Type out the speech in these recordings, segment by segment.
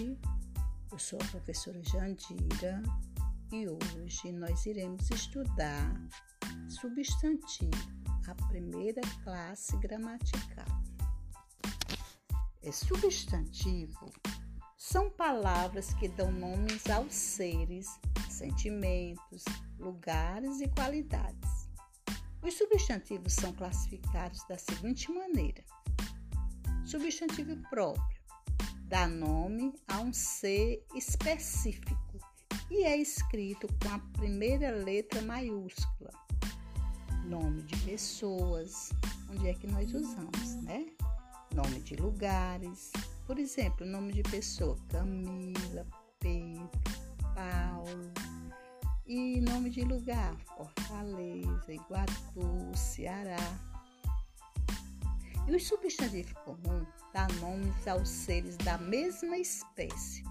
Eu sou a professora Jandira e hoje nós iremos estudar substantivo, a primeira classe gramatical. É substantivo são palavras que dão nomes aos seres, sentimentos, lugares e qualidades. Os substantivos são classificados da seguinte maneira: substantivo próprio dá nome a um ser específico e é escrito com a primeira letra maiúscula. Nome de pessoas, onde é que nós usamos, né? Nome de lugares, por exemplo, nome de pessoa: Camila, Pedro, Paulo. E nome de lugar: Fortaleza, Iguatu, Ceará. E o substantivo comum dá nomes aos seres da mesma espécie.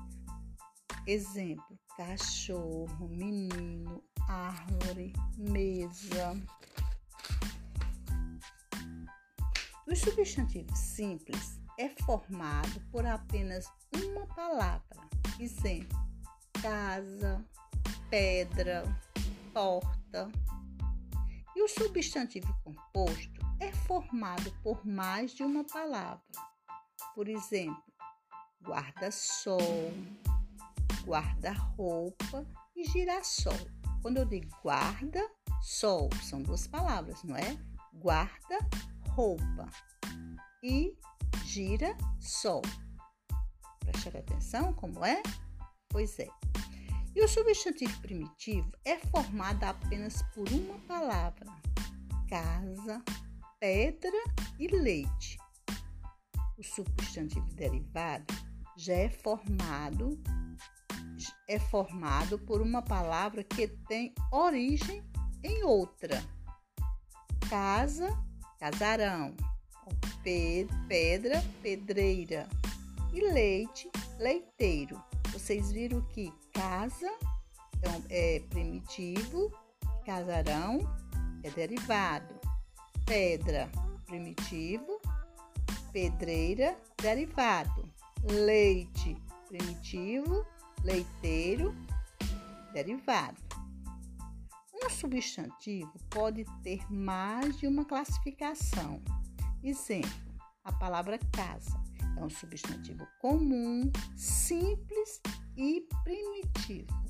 Exemplo: cachorro, menino, árvore, mesa. O substantivo simples é formado por apenas uma palavra. Exemplo: casa, pedra, porta. E o substantivo composto é formado por mais de uma palavra. Por exemplo, guarda-sol, guarda-roupa e girassol. Quando eu digo guarda-sol, são duas palavras, não é? Guarda-roupa e gira-sol. Prestar atenção como é? Pois é. E o substantivo primitivo é formado apenas por uma palavra: casa, pedra e leite. O substantivo derivado já é formado é formado por uma palavra que tem origem em outra. Casa, casarão. Pedra, pedreira. E leite, leiteiro. Vocês viram que casa é primitivo, casarão é derivado pedra, primitivo, pedreira, derivado, leite, primitivo, leiteiro, derivado. Um substantivo pode ter mais de uma classificação. Exemplo: a palavra casa é um substantivo comum, simples e primitivo.